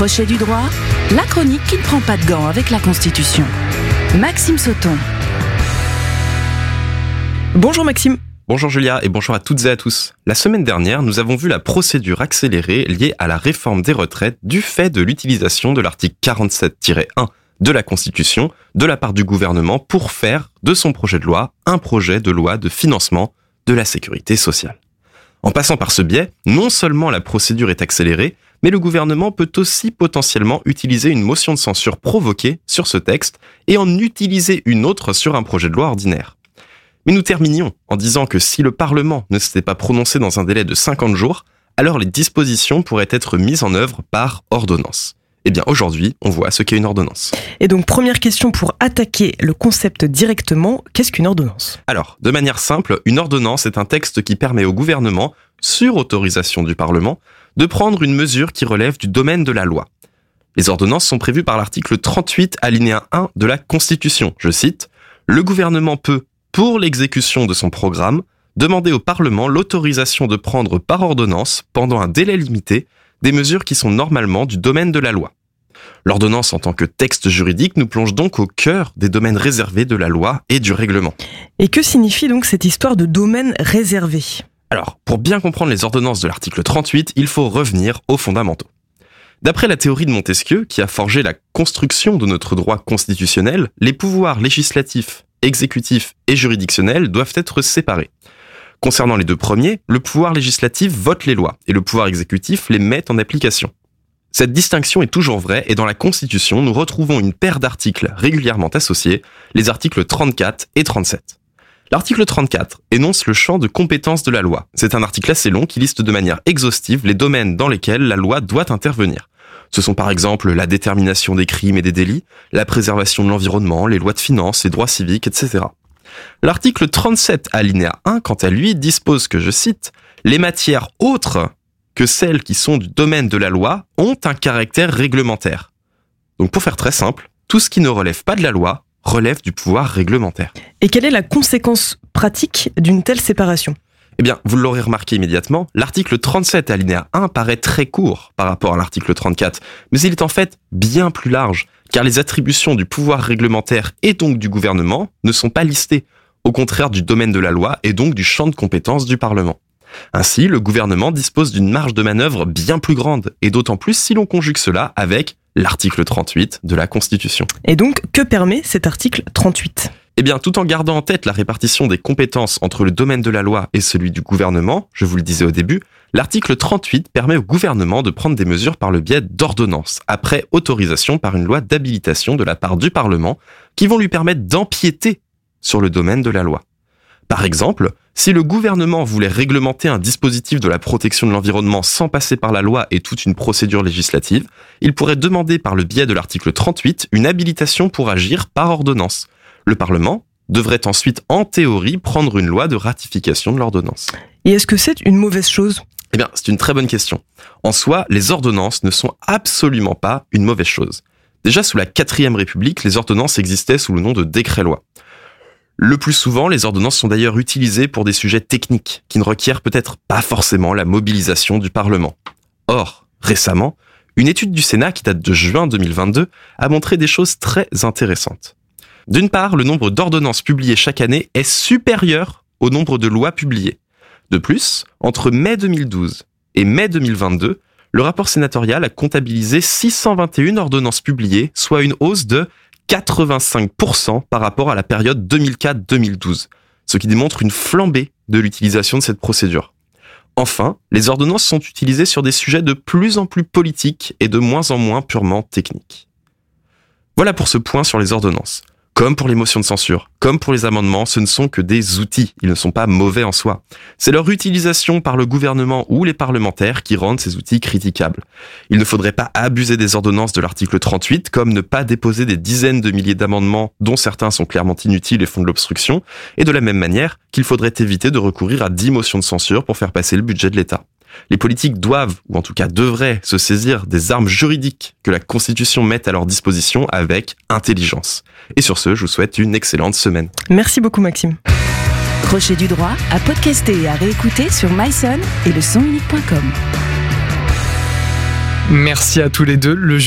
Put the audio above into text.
Crochet du droit, la chronique qui ne prend pas de gants avec la Constitution. Maxime Sauton. Bonjour Maxime. Bonjour Julia et bonjour à toutes et à tous. La semaine dernière, nous avons vu la procédure accélérée liée à la réforme des retraites du fait de l'utilisation de l'article 47-1 de la Constitution de la part du gouvernement pour faire de son projet de loi un projet de loi de financement de la sécurité sociale. En passant par ce biais, non seulement la procédure est accélérée, mais le gouvernement peut aussi potentiellement utiliser une motion de censure provoquée sur ce texte et en utiliser une autre sur un projet de loi ordinaire. Mais nous terminions en disant que si le Parlement ne s'était pas prononcé dans un délai de 50 jours, alors les dispositions pourraient être mises en œuvre par ordonnance. Eh bien aujourd'hui, on voit ce qu'est une ordonnance. Et donc première question pour attaquer le concept directement, qu'est-ce qu'une ordonnance? Alors, de manière simple, une ordonnance est un texte qui permet au gouvernement, sur autorisation du Parlement, de prendre une mesure qui relève du domaine de la loi. Les ordonnances sont prévues par l'article 38 alinéa 1 de la Constitution. Je cite, Le gouvernement peut, pour l'exécution de son programme, demander au Parlement l'autorisation de prendre par ordonnance, pendant un délai limité, des mesures qui sont normalement du domaine de la loi. L'ordonnance en tant que texte juridique nous plonge donc au cœur des domaines réservés de la loi et du règlement. Et que signifie donc cette histoire de domaine réservé? Alors, pour bien comprendre les ordonnances de l'article 38, il faut revenir aux fondamentaux. D'après la théorie de Montesquieu, qui a forgé la construction de notre droit constitutionnel, les pouvoirs législatifs, exécutifs et juridictionnels doivent être séparés. Concernant les deux premiers, le pouvoir législatif vote les lois et le pouvoir exécutif les met en application. Cette distinction est toujours vraie et dans la Constitution, nous retrouvons une paire d'articles régulièrement associés, les articles 34 et 37. L'article 34 énonce le champ de compétence de la loi. C'est un article assez long qui liste de manière exhaustive les domaines dans lesquels la loi doit intervenir. Ce sont par exemple la détermination des crimes et des délits, la préservation de l'environnement, les lois de finances, les droits civiques, etc. L'article 37 alinéa 1, quant à lui, dispose que, je cite, les matières autres que celles qui sont du domaine de la loi ont un caractère réglementaire. Donc pour faire très simple, tout ce qui ne relève pas de la loi relève du pouvoir réglementaire. Et quelle est la conséquence pratique d'une telle séparation? Eh bien, vous l'aurez remarqué immédiatement, l'article 37 alinéa 1 paraît très court par rapport à l'article 34, mais il est en fait bien plus large car les attributions du pouvoir réglementaire et donc du gouvernement ne sont pas listées, au contraire du domaine de la loi et donc du champ de compétences du Parlement. Ainsi, le gouvernement dispose d'une marge de manœuvre bien plus grande, et d'autant plus si l'on conjugue cela avec l'article 38 de la Constitution. Et donc, que permet cet article 38 eh bien, tout en gardant en tête la répartition des compétences entre le domaine de la loi et celui du gouvernement, je vous le disais au début, l'article 38 permet au gouvernement de prendre des mesures par le biais d'ordonnances, après autorisation par une loi d'habilitation de la part du Parlement, qui vont lui permettre d'empiéter sur le domaine de la loi. Par exemple, si le gouvernement voulait réglementer un dispositif de la protection de l'environnement sans passer par la loi et toute une procédure législative, il pourrait demander par le biais de l'article 38 une habilitation pour agir par ordonnance. Le Parlement devrait ensuite, en théorie, prendre une loi de ratification de l'ordonnance. Et est-ce que c'est une mauvaise chose? Eh bien, c'est une très bonne question. En soi, les ordonnances ne sont absolument pas une mauvaise chose. Déjà, sous la quatrième République, les ordonnances existaient sous le nom de décret-loi. Le plus souvent, les ordonnances sont d'ailleurs utilisées pour des sujets techniques qui ne requièrent peut-être pas forcément la mobilisation du Parlement. Or, récemment, une étude du Sénat qui date de juin 2022 a montré des choses très intéressantes. D'une part, le nombre d'ordonnances publiées chaque année est supérieur au nombre de lois publiées. De plus, entre mai 2012 et mai 2022, le rapport sénatorial a comptabilisé 621 ordonnances publiées, soit une hausse de 85% par rapport à la période 2004-2012, ce qui démontre une flambée de l'utilisation de cette procédure. Enfin, les ordonnances sont utilisées sur des sujets de plus en plus politiques et de moins en moins purement techniques. Voilà pour ce point sur les ordonnances. Comme pour les motions de censure, comme pour les amendements, ce ne sont que des outils, ils ne sont pas mauvais en soi. C'est leur utilisation par le gouvernement ou les parlementaires qui rendent ces outils critiquables. Il ne faudrait pas abuser des ordonnances de l'article 38, comme ne pas déposer des dizaines de milliers d'amendements dont certains sont clairement inutiles et font de l'obstruction, et de la même manière qu'il faudrait éviter de recourir à 10 motions de censure pour faire passer le budget de l'État. Les politiques doivent, ou en tout cas devraient, se saisir des armes juridiques que la Constitution met à leur disposition avec intelligence. Et sur ce, je vous souhaite une excellente semaine. Merci beaucoup Maxime. Crochet du droit à podcaster et à réécouter sur myson et le sonunique.com. Merci à tous les deux. Le